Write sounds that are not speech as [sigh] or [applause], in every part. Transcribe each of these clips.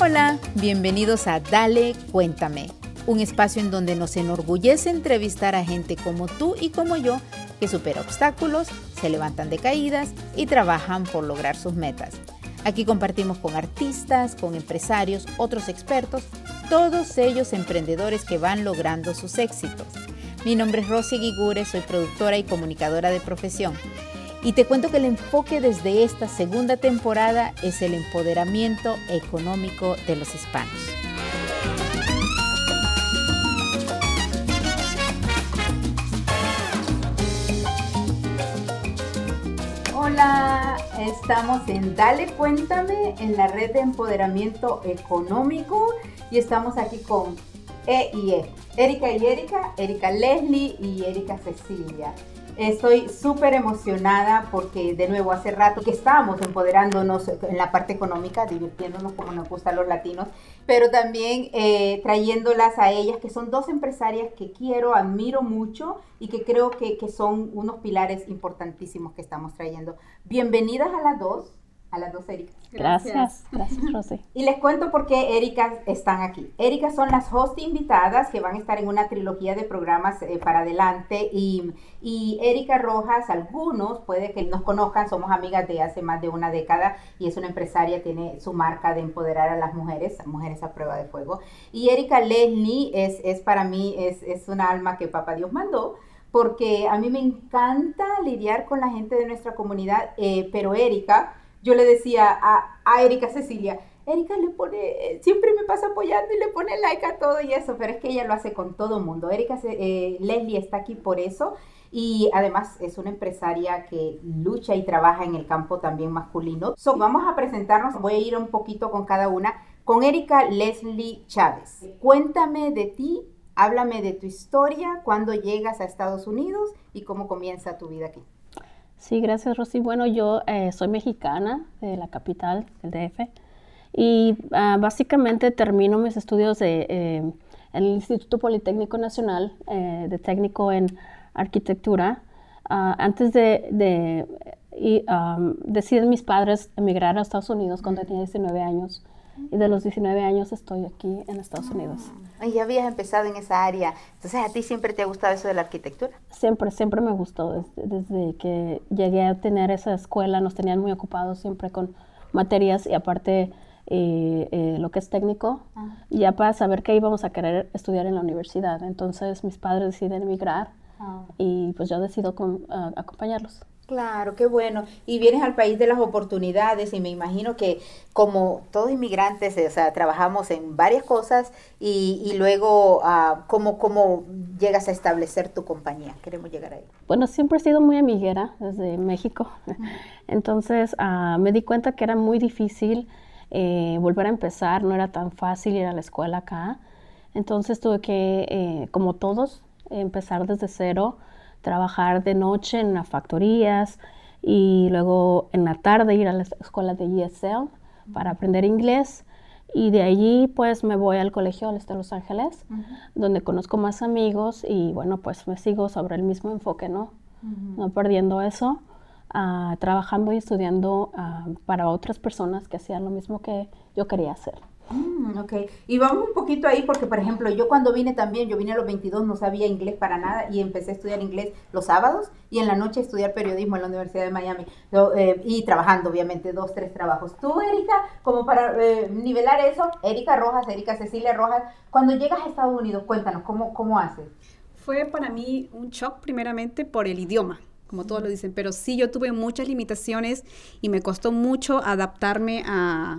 Hola, bienvenidos a Dale, cuéntame, un espacio en donde nos enorgullece entrevistar a gente como tú y como yo que supera obstáculos, se levantan de caídas y trabajan por lograr sus metas. Aquí compartimos con artistas, con empresarios, otros expertos, todos ellos emprendedores que van logrando sus éxitos. Mi nombre es Rosy Guigure, soy productora y comunicadora de profesión. Y te cuento que el enfoque desde esta segunda temporada es el empoderamiento económico de los hispanos. Hola, estamos en Dale Cuéntame en la red de empoderamiento económico y estamos aquí con E y E. Erika y Erika, Erika Leslie y Erika Cecilia. Estoy súper emocionada porque de nuevo hace rato que estamos empoderándonos en la parte económica, divirtiéndonos como nos gusta a los latinos, pero también eh, trayéndolas a ellas, que son dos empresarias que quiero, admiro mucho y que creo que, que son unos pilares importantísimos que estamos trayendo. Bienvenidas a las dos a las dos Erika. Gracias, gracias, Rosy. Y les cuento por qué Erika están aquí. Erika son las host invitadas que van a estar en una trilogía de programas eh, para adelante y, y Erika Rojas, algunos puede que nos conozcan, somos amigas de hace más de una década y es una empresaria, tiene su marca de empoderar a las mujeres, mujeres a prueba de fuego. Y Erika Leslie es, es para mí, es, es una alma que Papá Dios mandó porque a mí me encanta lidiar con la gente de nuestra comunidad, eh, pero Erika yo le decía a, a Erika Cecilia, Erika le pone, siempre me pasa apoyando y le pone like a todo y eso, pero es que ella lo hace con todo mundo. Erika, eh, Leslie está aquí por eso y además es una empresaria que lucha y trabaja en el campo también masculino. So, vamos a presentarnos, voy a ir un poquito con cada una, con Erika Leslie Chávez. Cuéntame de ti, háblame de tu historia, cuándo llegas a Estados Unidos y cómo comienza tu vida aquí. Sí, gracias Rosy. Bueno, yo eh, soy mexicana de la capital, del DF, y ah, básicamente termino mis estudios de, eh, en el Instituto Politécnico Nacional eh, de Técnico en Arquitectura. Ah, antes de, de y, deciden mis padres emigrar a Estados Unidos cuando tenía 19 años y de los 19 años estoy aquí en Estados Unidos. Y ya habías empezado en esa área, entonces a ti siempre te ha gustado eso de la arquitectura. Siempre, siempre me gustó, desde, que llegué a tener esa escuela nos tenían muy ocupados siempre con materias y aparte eh, eh, lo que es técnico, ah. ya para saber qué íbamos a querer estudiar en la universidad. Entonces mis padres deciden emigrar ah. y pues yo decido acompañarlos. Claro, qué bueno. Y vienes al país de las oportunidades y me imagino que como todos inmigrantes, o sea, trabajamos en varias cosas y, y luego, uh, ¿cómo, ¿cómo llegas a establecer tu compañía? Queremos llegar ahí. Bueno, siempre he sido muy amiguera desde México. Entonces, uh, me di cuenta que era muy difícil eh, volver a empezar, no era tan fácil ir a la escuela acá. Entonces tuve que, eh, como todos, empezar desde cero trabajar de noche en las factorías y luego en la tarde ir a la escuela de ESL para aprender inglés. Y de allí pues me voy al colegio de Los Ángeles, donde conozco más amigos y bueno, pues me sigo sobre el mismo enfoque, ¿no? No perdiendo eso, uh, trabajando y estudiando uh, para otras personas que hacían lo mismo que yo quería hacer. Mm, ok, y vamos un poquito ahí porque, por ejemplo, yo cuando vine también, yo vine a los 22, no sabía inglés para nada y empecé a estudiar inglés los sábados y en la noche estudiar periodismo en la Universidad de Miami eh, y trabajando, obviamente, dos, tres trabajos. Tú, Erika, como para eh, nivelar eso, Erika Rojas, Erika Cecilia Rojas, cuando llegas a Estados Unidos, cuéntanos, ¿cómo, cómo haces? Fue para mí un shock primeramente por el idioma como todos lo dicen, pero sí yo tuve muchas limitaciones y me costó mucho adaptarme a,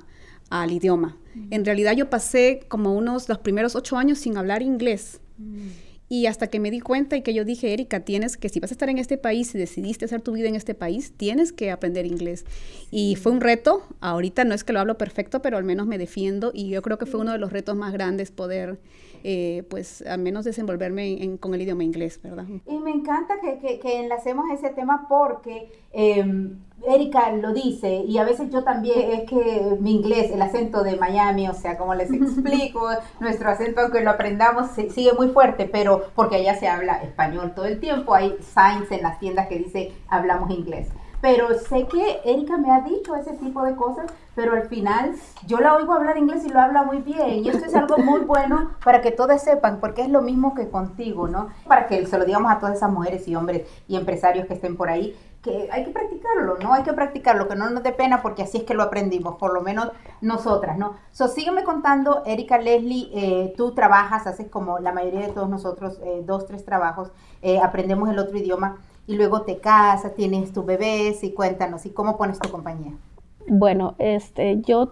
al idioma. En realidad yo pasé como unos los primeros ocho años sin hablar inglés. Mm. Y hasta que me di cuenta y que yo dije, Erika, tienes que, si vas a estar en este país y decidiste hacer tu vida en este país, tienes que aprender inglés. Y fue un reto. Ahorita no es que lo hablo perfecto, pero al menos me defiendo. Y yo creo que fue uno de los retos más grandes poder eh, pues al menos desenvolverme con el idioma inglés, ¿verdad? Y me encanta que, que, que enlacemos ese tema porque em, Erika lo dice y a veces yo también, es que mi inglés, el acento de Miami, o sea, como les [laughs] explico, nuestro acento, aunque lo aprendamos, sigue muy fuerte, pero porque allá se habla español todo el tiempo, hay signs en las tiendas que dice hablamos inglés. Pero sé que Erika me ha dicho ese tipo de cosas, pero al final yo la oigo hablar inglés y lo habla muy bien. Y esto es algo muy bueno para que todos sepan, porque es lo mismo que contigo, ¿no? Para que se lo digamos a todas esas mujeres y hombres y empresarios que estén por ahí, que hay que practicarlo, ¿no? Hay que practicarlo, que no nos dé pena porque así es que lo aprendimos, por lo menos nosotras, ¿no? So, sígueme contando, Erika Leslie, eh, tú trabajas, haces como la mayoría de todos nosotros, eh, dos, tres trabajos, eh, aprendemos el otro idioma y luego te casas, tienes tu bebés y cuéntanos, ¿y cómo pones tu compañía? Bueno, este, yo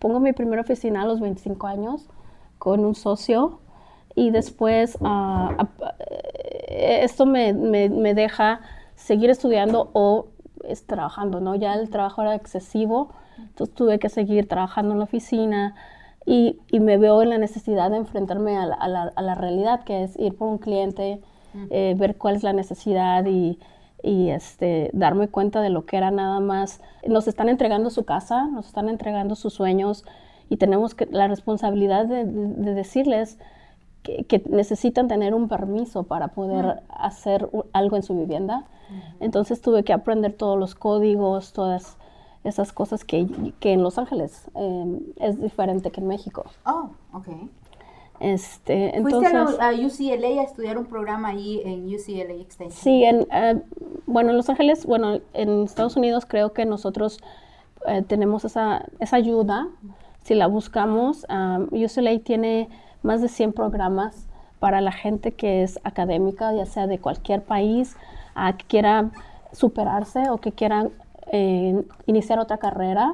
pongo mi primera oficina a los 25 años con un socio y después uh, esto me, me, me deja seguir estudiando o es trabajando, ¿no? Ya el trabajo era excesivo, entonces tuve que seguir trabajando en la oficina y, y me veo en la necesidad de enfrentarme a la, a, la, a la, realidad, que es ir por un cliente, eh, ver cuál es la necesidad y, y este, darme cuenta de lo que era nada más. Nos están entregando su casa, nos están entregando sus sueños y tenemos que, la responsabilidad de, de, de decirles que, necesitan tener un permiso para poder hacer algo en su vivienda. Entonces tuve que aprender todos los códigos, todas esas cosas que, que en Los Ángeles eh, es diferente que en México. Oh, ok. Este, entonces, ¿Fuiste a, a, UCLA a estudiar un programa ahí en UCLA Extension? Sí, en, uh, bueno, en Los Ángeles, bueno, en Estados Unidos creo que nosotros uh, tenemos esa, esa ayuda, si la buscamos. Um, UCLA tiene más de 100 programas para la gente que es académica, ya sea de cualquier país, a que quiera superarse o que quieran eh, iniciar otra carrera,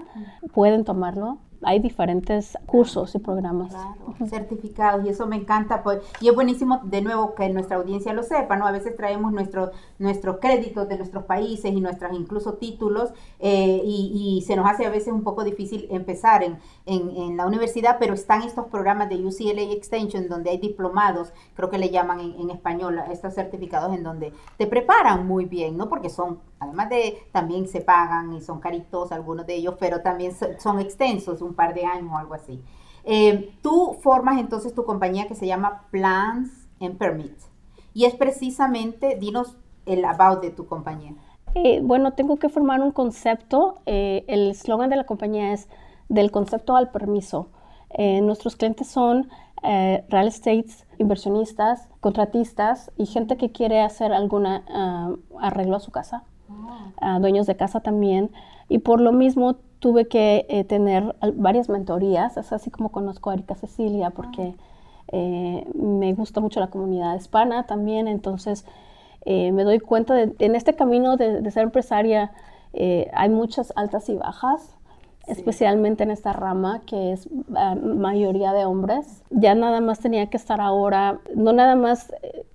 pueden tomarlo hay diferentes cursos y programas. Claro, certificados, y eso me encanta, pues, y es buenísimo de nuevo que nuestra audiencia lo sepa, ¿no? A veces traemos nuestros nuestros créditos de nuestros países y nuestros incluso títulos, eh, y, se nos hace a veces un poco difícil empezar en, en, en, la universidad, pero están estos programas de UCLA Extension donde hay diplomados, creo que le llaman en, en español, estos certificados en donde te preparan muy bien, ¿no? Porque son, además de, también se pagan y son caritos algunos de ellos, pero también son, extensos, un par de años o algo así. Eh, tú formas entonces tu compañía que se llama Plans and Permit. Y es precisamente, dinos el about de tu compañía. Eh, bueno, tengo que formar un concepto. Eh, el eslogan de la compañía es del concepto al permiso. Eh, nuestros clientes son eh, real estate, inversionistas, contratistas y gente que quiere hacer algún uh, ah, arreglo a su casa, uh, dueños de casa también. Y por lo mismo tuve que eh, tener varias mentorías, es así como conozco a Erika Cecilia, porque eh, me gusta mucho la comunidad hispana también, entonces eh, me doy cuenta de, en este camino de, de ser empresaria eh, hay muchas altas y bajas, sí. especialmente en esta rama que es uh, mayoría de hombres. Ya nada más tenía que estar ahora, no nada más eh,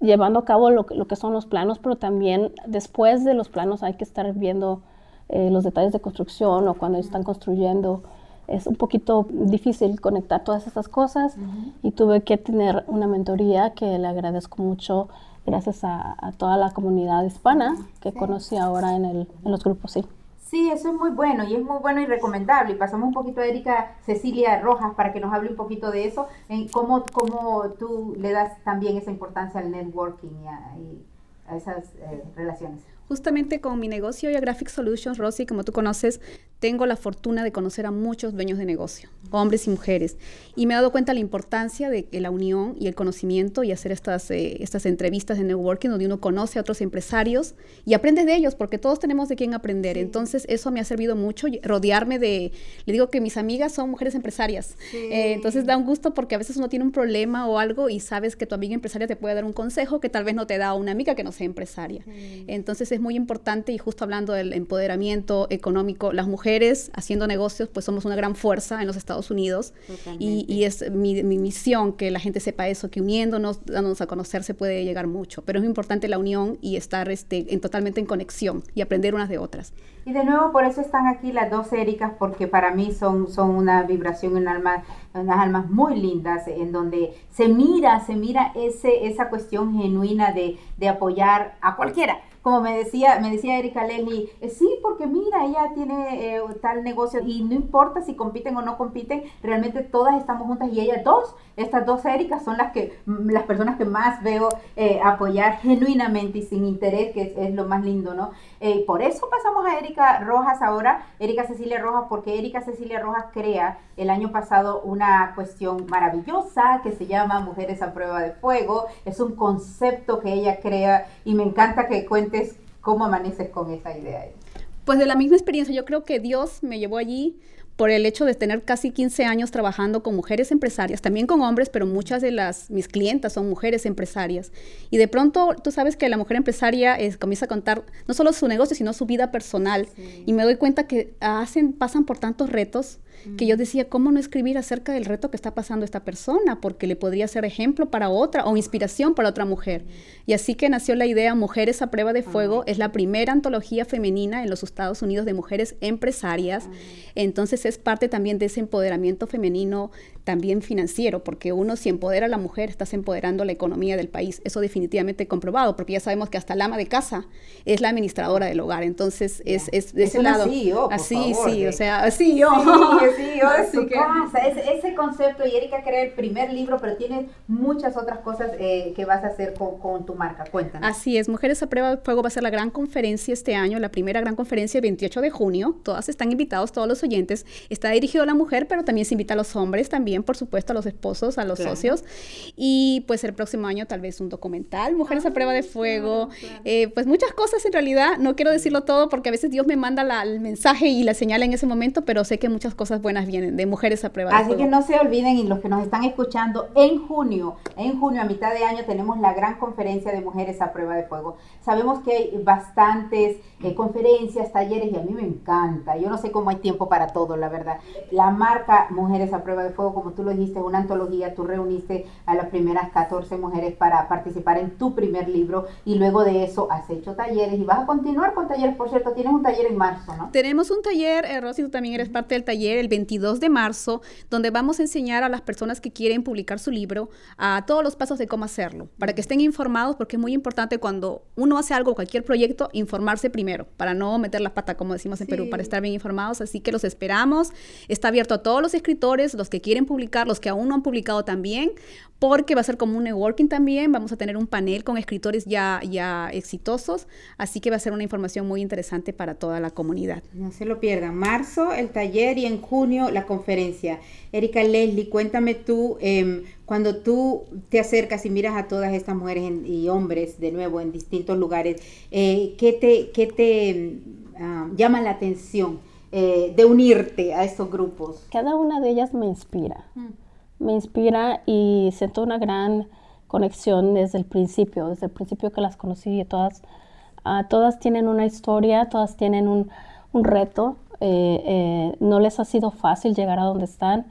llevando a cabo lo, lo que son los planos, pero también después de los planos hay que estar viendo eh, los detalles de construcción o cuando están construyendo. Es un poquito difícil conectar todas estas cosas uh -huh. y tuve que tener una mentoría que le agradezco mucho gracias a, a toda la comunidad hispana que sí. conocí ahora en, el, en los grupos, sí. Sí, eso es muy bueno y es muy bueno y recomendable. Y pasamos un poquito a Erika Cecilia Rojas para que nos hable un poquito de eso, en cómo, cómo tú le das también esa importancia al networking y a, esas eh, relaciones. Justamente con mi negocio Graphic Solutions, Rosy, como tú conoces, tengo la fortuna de conocer a muchos dueños de negocio, hombres y mujeres, y me he dado cuenta la importancia de que la unión y el conocimiento y hacer estas, eh, estas entrevistas de networking donde uno conoce a otros empresarios y aprende de ellos, porque todos tenemos de quién aprender. Sí. Entonces, eso me ha servido mucho, rodearme de, le digo que mis amigas son mujeres empresarias, sí. eh, entonces da un gusto porque a veces uno tiene un problema o algo y sabes que tu amiga empresaria te puede dar un consejo que tal vez no te da una amiga que no sea empresaria. Sí. Entonces, es muy importante y justo hablando del empoderamiento económico, las mujeres haciendo negocios, pues somos una gran fuerza en los Estados Unidos. Y, y, es mi, mi, misión que la gente sepa eso, que uniéndonos, dándonos a conocer se puede llegar mucho, pero es importante la unión y estar este, en, totalmente en conexión y aprender unas de otras. Y de nuevo, por eso están aquí las dos Ericas, porque para mí son, son una vibración, un alma, unas almas muy lindas, en donde se mira, se mira ese, esa cuestión genuina de, de apoyar a cualquiera como me decía, me decía Erika Leslie, eh, sí, porque mira, ella tiene eh, tal negocio y no importa si compiten o no compiten, realmente todas estamos juntas y ellas dos, estas dos Ericas son las que mm, las personas que más veo eh, apoyar genuinamente y sin interés, que es, lo más lindo, ¿no? por eso pasamos a Erika Rojas ahora, Erika Cecilia Rojas, porque Erika Cecilia Rojas crea el año pasado una cuestión maravillosa que se llama Mujeres a Prueba de Fuego. Es un concepto que ella crea y me encanta que cómo amaneces con esa idea. Pues de la misma experiencia, yo creo que Dios me llevó allí por el hecho de tener casi 15 años trabajando con mujeres empresarias, también con hombres, pero muchas de las mis clientas son mujeres empresarias. Y de pronto tú sabes que la mujer empresaria es, comienza a contar no solo su negocio, sino su vida personal. Y me doy cuenta que hacen, pasan por tantos retos que yo decía, ¿cómo no escribir acerca del reto que está pasando esta persona? Porque le podría ser ejemplo para otra o inspiración para otra mujer. Y así que nació la idea Mujeres a prueba de fuego. Es la primera antología femenina en los Estados Unidos de mujeres empresarias. Entonces es parte también de ese empoderamiento femenino también financiero, porque uno si empodera a la mujer, estás empoderando la economía del país. Eso definitivamente comprobado, porque ya sabemos que hasta la ama de casa es la administradora del hogar. Entonces es, es de ese lado. CEO, así, favor, sí, o sea, así yo. Sí, de su casa. ese concepto, y Erika crea el primer libro, pero tiene muchas otras cosas eh, que vas a hacer con, con, tu marca. Cuéntanos. Así es, Mujeres a Prueba de Fuego va a ser la gran conferencia este año, la primera gran conferencia el 28 de junio. Todas están invitados, todos los oyentes. Está dirigido a la mujer, pero también se invita a los hombres también por supuesto, a los esposos, a los socios. Y pues el próximo año tal vez un documental, Mujeres a Prueba de Fuego, eh, pues muchas cosas en realidad. No quiero decirlo todo porque a veces Dios me manda el mensaje y la señal en ese momento, pero sé que muchas cosas buenas vienen de Mujeres a Prueba de Fuego. Así que no se olviden y los que nos están escuchando, en junio, en junio a mitad de año tenemos la gran conferencia de Mujeres a Prueba de Fuego. Sabemos que hay bastantes eh, conferencias, talleres y a mí me encanta. Yo no sé cómo hay tiempo para todo, la verdad. La marca Mujeres a Prueba de Fuego, como tú lo dijiste, una antología, tú reuniste a las primeras 14 mujeres para participar en tu primer libro y luego de eso has hecho talleres y vas a continuar con talleres. Por cierto, tienes un taller en marzo, ¿no? Tenemos un taller, eh, Rosy, tú también eres parte del taller, el 22 de marzo, donde vamos a enseñar a las personas que quieren publicar su libro a todos los pasos de cómo hacerlo, para que estén informados, porque es muy importante cuando uno hace algo, cualquier proyecto, informarse primero, para no meter la pata, como decimos en Perú, para estar bien informados. Así que los esperamos. Está abierto a todos los escritores, los que quieren publicar, los que aún no han publicado también, porque va a ser como un networking también. Vamos a tener un panel con escritores ya, ya exitosos, así que va a ser una información muy interesante para toda la comunidad. No se lo pierdan. Marzo el taller y en junio la conferencia. Erika Leslie, cuéntame tú, em, cuando tú te acercas y miras a todas estas mujeres y hombres de nuevo en distintos lugares, eh, ¿qué te, qué te ah, llama la atención? Eh, de unirte a estos grupos? Cada una de ellas me inspira. Mm me inspira y siento una gran conexión desde el principio, desde el principio que las conocí. Todas, uh, todas tienen una historia, todas tienen un, un reto. Eh, eh, no les ha sido fácil llegar a donde están,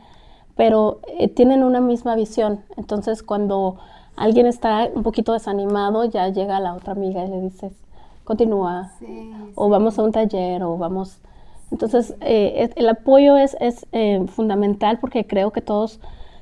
pero eh, tienen una misma visión. Entonces, cuando alguien está un poquito desanimado, ya llega la otra amiga y le dices, continúa, o vamos a un taller, o vamos... Entonces, el apoyo es, es fundamental porque creo que todos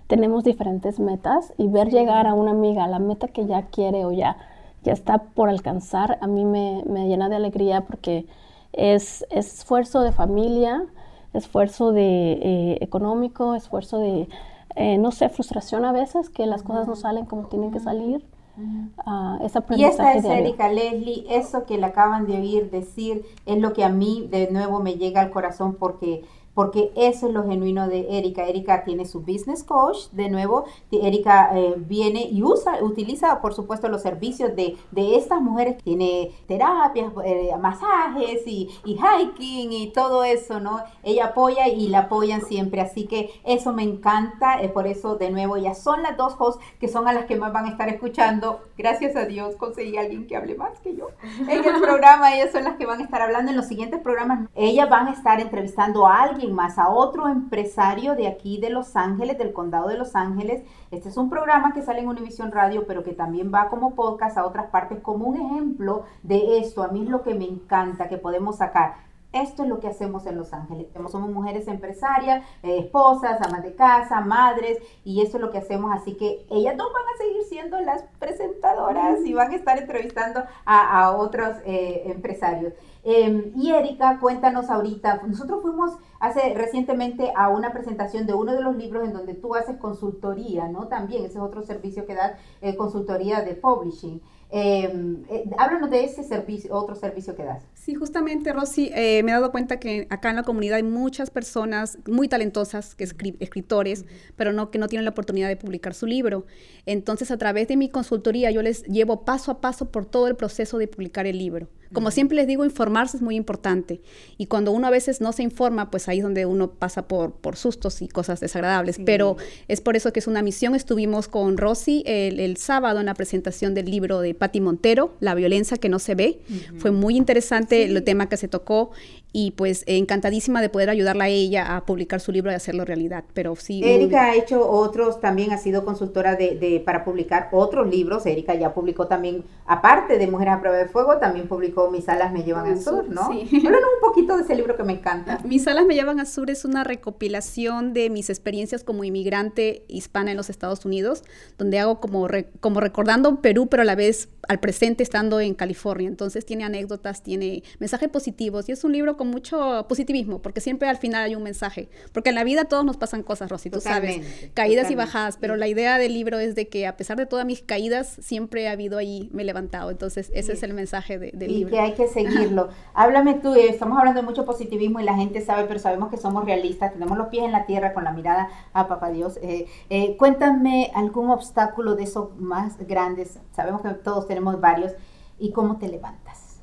tenemos diferentes metas y ver llegar a una amiga a la meta que ya quiere o ya, ya está por alcanzar, a mí me, llena de alegría porque es, esfuerzo de familia, esfuerzo de eh, económico, esfuerzo de, eh, no sé, frustración a veces, que las cosas no salen como tienen que salir. Uh, y esta es Erika Leslie, eso que le acaban de oír decir es lo que a mí de nuevo me llega al corazón porque porque eso es lo genuino de Erika. Erika tiene su business coach, de nuevo, Erika eh, viene y usa, utiliza, por supuesto, los servicios de, de estas mujeres. Tiene terapias, eh, masajes y, y, hiking y todo eso, ¿no? Ella apoya y la apoyan siempre, así que eso me encanta, es por eso, de nuevo, ya son las dos hosts que son a las que más van a estar escuchando. Gracias a Dios conseguí a alguien que hable más que yo en el [laughs] programa, ellas son las que van a estar hablando en los siguientes programas. Ellas van a estar entrevistando a alguien más, a otro empresario de aquí de Los Ángeles, del condado de Los Ángeles. Este es un programa que sale en Univision Radio, pero que también va como podcast a otras partes como un ejemplo de esto. A mí es lo que me encanta, que podemos sacar. Esto es lo que hacemos en Los Ángeles. Somos mujeres empresarias, eh, esposas, amas de casa, madres, y eso es lo que hacemos. Así que ellas no van a seguir siendo las presentadoras y van a estar entrevistando a, otros eh, empresarios. Em, y Erika, cuéntanos ahorita, nosotros fuimos hace recientemente a una presentación de uno de los libros en donde tú haces consultoría, ¿no? También, ese es otro servicio que da eh, consultoría de publishing. Em, eh, háblanos de ese servicio, otro servicio que das. Sí, justamente, Rosy, eh, me he dado cuenta que acá en la comunidad hay muchas personas muy talentosas, que escritores, pero no que no tienen la oportunidad de publicar su libro. Entonces, a través de mi consultoría, yo les llevo paso a paso por todo el proceso de publicar el libro. Como siempre les digo, informarse es muy importante. Y cuando uno a veces no se informa, pues ahí es donde uno pasa por, por sustos y cosas desagradables. Pero es por eso que es una misión. Estuvimos con Rosy el, sábado en la presentación del libro de Patti Montero, La violencia que no se ve. Fue muy interesante el tema que se tocó y pues encantadísima de poder ayudarla a ella a publicar su libro y hacerlo realidad. Pero sí. Erika ha hecho otros, también ha sido consultora de, de, para publicar otros libros. Erika ya publicó también, aparte de Mujeres a prueba de fuego, también publicó Mis alas me llevan al sur, ¿no? Sí. [laughs] Háblanos un poquito de ese libro que me encanta. Mis alas me llevan al sur es una recopilación de mis experiencias como inmigrante hispana en los Estados Unidos, donde hago como, como recordando Perú, pero a la vez al presente estando en California. Entonces tiene anécdotas, tiene mensajes positivos y es un libro mucho positivismo, porque siempre al final hay un mensaje. Porque en la vida todos nos pasan cosas, Rosy, tú sabes, caídas y bajadas, pero la idea del libro es de que a pesar de todas mis caídas, siempre ha habido ahí, me he levantado. Entonces, ese es el mensaje de, del libro. Y que hay que seguirlo. Háblame tú, eh, estamos hablando de mucho positivismo y la gente sabe, pero sabemos que somos realistas, tenemos los pies en la tierra con la mirada a Papá Dios. Eh, eh, cuéntame algún obstáculo de esos más grandes, sabemos que todos tenemos varios, y cómo te levantas.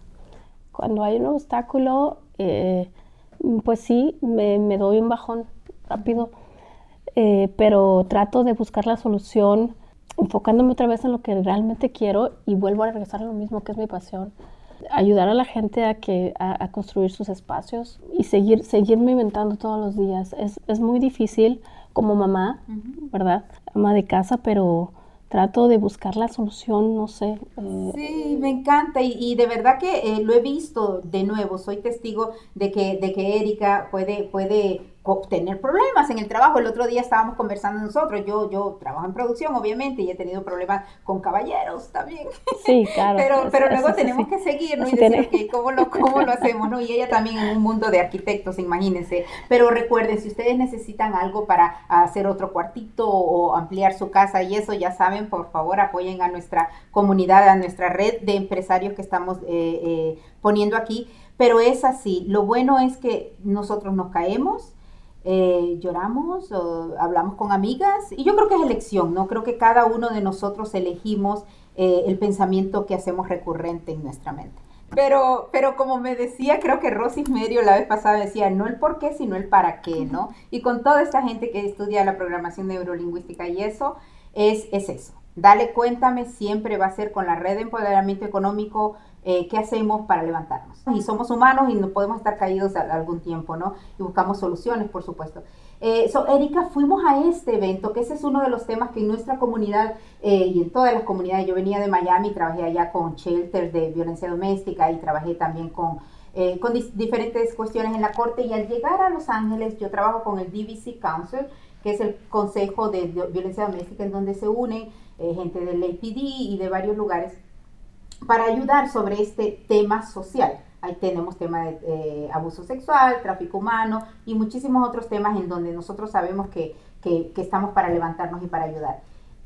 Cuando hay un obstáculo, eh, pues sí, me, doy un bajón rápido, eh, pero trato de buscar la solución enfocándome otra vez en lo que realmente quiero y vuelvo a regresar a lo mismo que es mi pasión. Ayudar a la gente a, que, a, construir sus espacios y seguir, seguirme inventando todos los días. Es, es muy difícil como mamá, ¿verdad? Ama de casa, pero trato de buscar la solución, no sé. Eh, sí, me encanta y, de verdad que eh, lo he visto de nuevo, soy testigo de que, de que Erika puede, puede tener problemas en el trabajo. El otro día estábamos conversando nosotros, yo, yo trabajo en producción, obviamente, y he tenido problemas con caballeros también. Sí, claro. [laughs] pero pero luego tenemos que seguir, ¿no? Y decir, ¿cómo lo, ¿cómo lo hacemos? ¿no? Y ella también en un mundo de arquitectos, imagínense. Pero recuerden, si ustedes necesitan algo para hacer otro cuartito o ampliar su casa y eso, ya saben, por favor, apoyen a nuestra comunidad, a nuestra red de empresarios que estamos eh, eh, poniendo aquí. Pero es así, lo bueno es que nosotros nos caemos, eh, lloramos, o hablamos con amigas, y yo creo que es elección, ¿no? Creo que cada uno de nosotros elegimos eh, el pensamiento que hacemos recurrente en nuestra mente. Pero, pero como me decía, creo que Rosy Medio la vez pasada decía, no el por qué, sino el para qué, ¿no? Y con toda esta gente que estudia la programación neurolingüística y eso, es, es eso. Dale, cuéntame, siempre va a ser con la red de empoderamiento económico eh, qué hacemos para levantarnos. Y somos humanos y no podemos estar caídos algún tiempo, ¿no? Y buscamos soluciones, por supuesto. Eh, so, Erika, fuimos a este evento, que ese es uno de los temas que en nuestra comunidad eh, y en todas las comunidades, yo venía de Miami, trabajé allá con shelters de violencia doméstica y trabajé también con, eh, con diferentes cuestiones en la corte y al llegar a Los Ángeles, yo trabajo con el DVC Council, que es el Consejo de Violencia Doméstica, en donde se unen gente del APD y de varios lugares para ayudar sobre este tema social. Ahí tenemos tema de eh, abuso sexual, tráfico humano y muchísimos otros temas en donde nosotros sabemos que, que, estamos para levantarnos y para ayudar.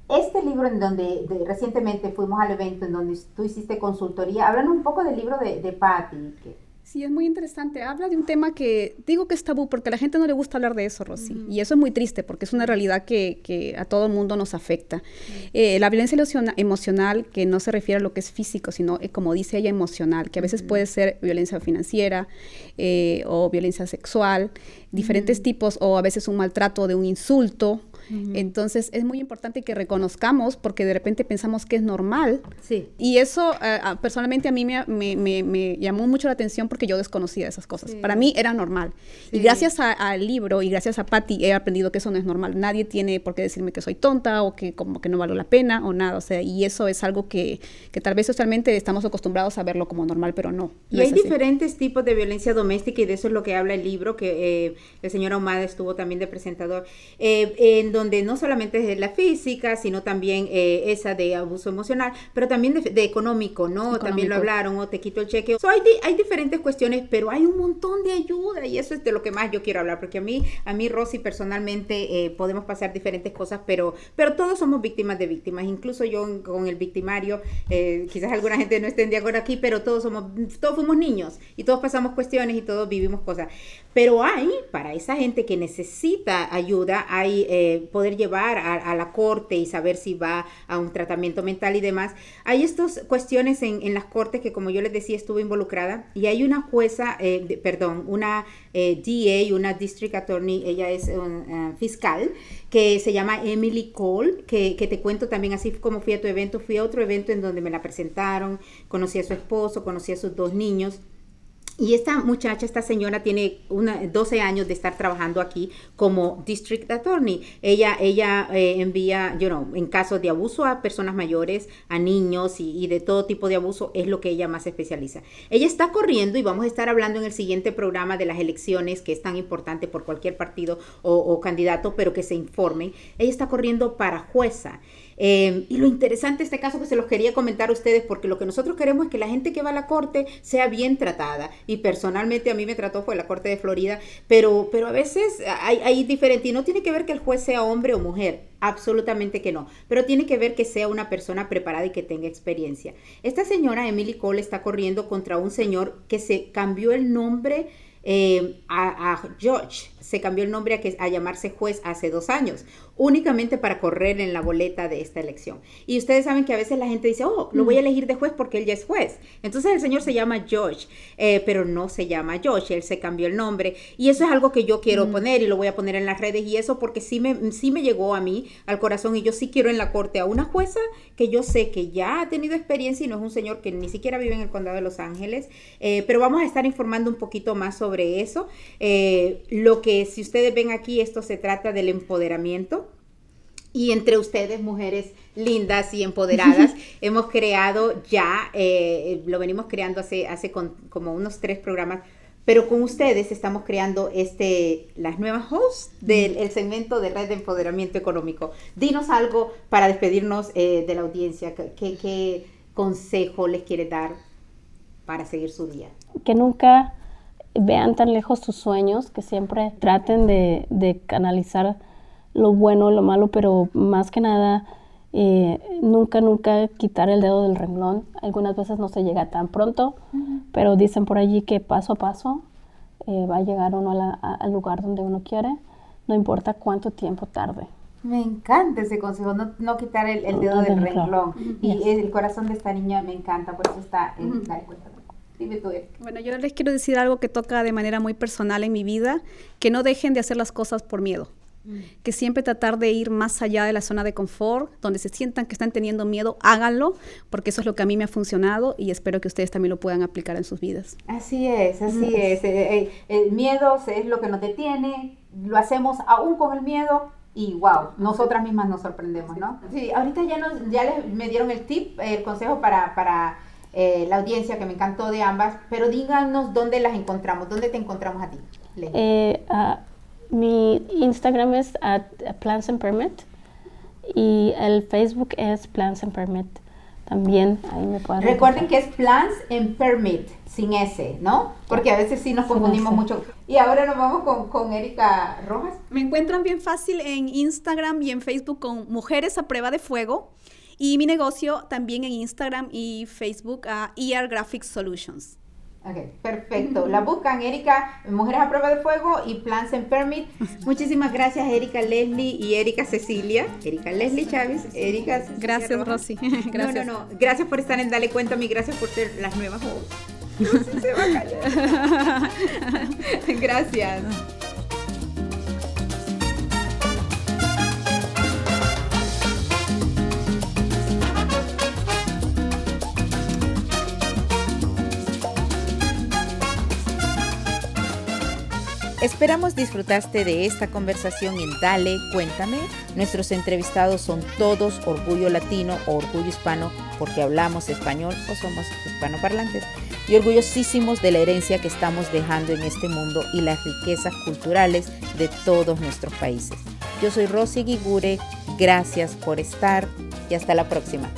Este libro en donde recientemente fuimos al evento en donde tú hiciste consultoría, hablan un poco del libro de, de Patty. Sí, es muy interesante. Habla de un tema que digo que es tabú porque a la gente no le gusta hablar de eso, Rosy. Y eso es muy triste porque es una realidad que, que a todo el mundo nos afecta. Eh, la violencia emocional, que no se refiere a lo que es físico, sino, eh, como dice ella, emocional, que a veces puede ser violencia financiera eh, o violencia sexual, diferentes tipos, o a veces un maltrato de un insulto entonces es muy importante que reconozcamos porque de repente pensamos que es normal. Sí. Y eso eh, personalmente a mí me, llamó mucho la atención porque yo desconocía esas cosas. Para mí era normal. Y gracias al libro y gracias a Patty he aprendido que eso no es normal. Nadie tiene por qué decirme que soy tonta o que como que no valo la pena o nada. O sea, y eso es algo que, tal vez socialmente estamos acostumbrados a verlo como normal, pero no. y hay diferentes tipos de violencia doméstica y de eso es lo que habla el libro que eh, el señor Ahumada estuvo también de presentador. Eh, en donde no solamente es la física, sino también eh, esa de abuso emocional, pero también de, económico, ¿no? También lo hablaron, o te quito el cheque. hay, hay diferentes cuestiones, pero hay un montón de ayuda y eso es de lo que más yo quiero hablar, porque a mí, a mí Rosy, personalmente, eh, podemos pasar diferentes cosas, pero, pero todos somos víctimas de víctimas, incluso yo con el victimario, eh, quizás alguna gente no esté de acuerdo aquí, pero todos somos, todos fuimos niños y todos pasamos cuestiones y todos vivimos cosas. Pero hay, para esa gente que necesita ayuda, hay eh, poder llevar a, la corte y saber si va a un tratamiento mental y demás. Hay estas cuestiones en, las cortes que, como yo les decía, estuve involucrada y hay una jueza, eh, perdón, una eh, DA, una District Attorney, ella es un fiscal, que se llama Emily Cole, que, que te cuento también así como fui a tu evento, fui a otro evento en donde me la presentaron, conocí a su esposo, conocí a sus dos niños. Y esta muchacha, esta señora tiene una, 12 años de estar trabajando aquí como District Attorney. Ella, ella eh, envía, you know, en casos de abuso a personas mayores, a niños y, de todo tipo de abuso, es lo que ella más especializa. Ella está corriendo y vamos a estar hablando en el siguiente programa de las elecciones, que es tan importante por cualquier partido o, o candidato, pero que se informen. Ella está corriendo para jueza. Em, y lo interesante de este caso que se los quería comentar a ustedes, porque lo que nosotros queremos es que la gente que va a la corte sea bien tratada. Y personalmente a mí me trató fue la corte de Florida, pero, pero a veces hay, hay diferente. Y no tiene que ver que el juez sea hombre o mujer, absolutamente que no. Pero tiene que ver que sea una persona preparada y que tenga experiencia. Esta señora Emily Cole está corriendo contra un señor que se cambió el nombre eh, a, George se cambió el nombre a, a llamarse juez hace dos años, únicamente para correr en la boleta de esta elección. Y ustedes saben que a veces la gente dice, oh, lo voy a mm. elegir de juez porque él ya es juez. Entonces el señor se llama George, eh, pero no se llama George, él se cambió el nombre. Y eso es algo que yo quiero mm. poner y lo voy a poner en las redes y eso porque sí me, sí me llegó a mí al corazón y yo sí quiero en la corte a una jueza que yo sé que ya ha tenido experiencia y no es un señor que ni siquiera vive en el condado de Los Ángeles, eh, pero vamos a estar informando un poquito más sobre eso. Eh, lo que si ustedes ven aquí, esto se trata del empoderamiento. Y entre ustedes, mujeres lindas y empoderadas, [laughs] hemos creado ya, eh, lo venimos creando hace, hace como unos tres programas, pero con ustedes estamos creando este, las nuevas hosts del segmento de Red de Empoderamiento Económico. Dinos algo para despedirnos eh, de la audiencia. ¿Qué, ¿Qué consejo les quiere dar para seguir su día? Que nunca vean tan lejos sus sueños, que siempre traten de, canalizar lo bueno lo malo, pero más que nada, eh, nunca, nunca quitar el dedo del renglón. Algunas veces no se llega tan pronto, pero dicen por allí que paso a paso eh, va a llegar uno al lugar donde uno quiere, no importa cuánto tiempo tarde. Me encanta ese consejo, no, quitar el, dedo del renglón. Y el corazón de esta niña me encanta, por eso está en bueno, yo les quiero decir algo que toca de manera muy personal en mi vida, que no dejen de hacer las cosas por miedo. Mm. Que siempre tratar de ir más allá de la zona de confort, donde se sientan que están teniendo miedo, háganlo, porque eso es lo que a mí me ha funcionado y espero que ustedes también lo puedan aplicar en sus vidas. Así es, así es. Eh, eh, el miedo es lo que nos detiene, lo hacemos aún con el miedo, y wow, nosotras mismas nos sorprendemos, ¿no? Sí, ahorita ya, nos, ya les, me dieron el tip, el consejo para, para eh, la audiencia, que me encantó de ambas, pero díganos dónde las encontramos, dónde te encontramos a ti. Eh, mi Instagram es at Plans and Permit y el Facebook es Plans and Permit. También ahí me pueden Recuerden que es Plans and Permit, sin S, ¿no? Porque a veces sí nos confundimos mucho. Y ahora nos vamos con, con Erika Rojas. Me encuentran bien fácil en Instagram y en Facebook con Mujeres a Prueba de Fuego. Y mi negocio también en Instagram y Facebook a ER Graphics Solutions. Ok, perfecto. La buscan Erika, Mujeres a Prueba de Fuego y Plans and Permit. [laughs] Muchísimas gracias Erika Leslie y Erika Cecilia. Erika Leslie Chávez, Erika Cecilia Gracias, Rojas. Rosy. Gracias. [laughs] No, no, no. Gracias por estar en Dale Cuenta a mí. Gracias por ser las nuevas hosts. No [laughs] se va a callar. Gracias. Esperamos disfrutaste de esta conversación en Dale, cuéntame. Nuestros entrevistados son todos orgullo latino o orgullo hispano porque hablamos español o somos hispanoparlantes y orgullosísimos de la herencia que estamos dejando en este mundo y las riquezas culturales de todos nuestros países. Yo soy Rosy Guigure, gracias por estar y hasta la próxima.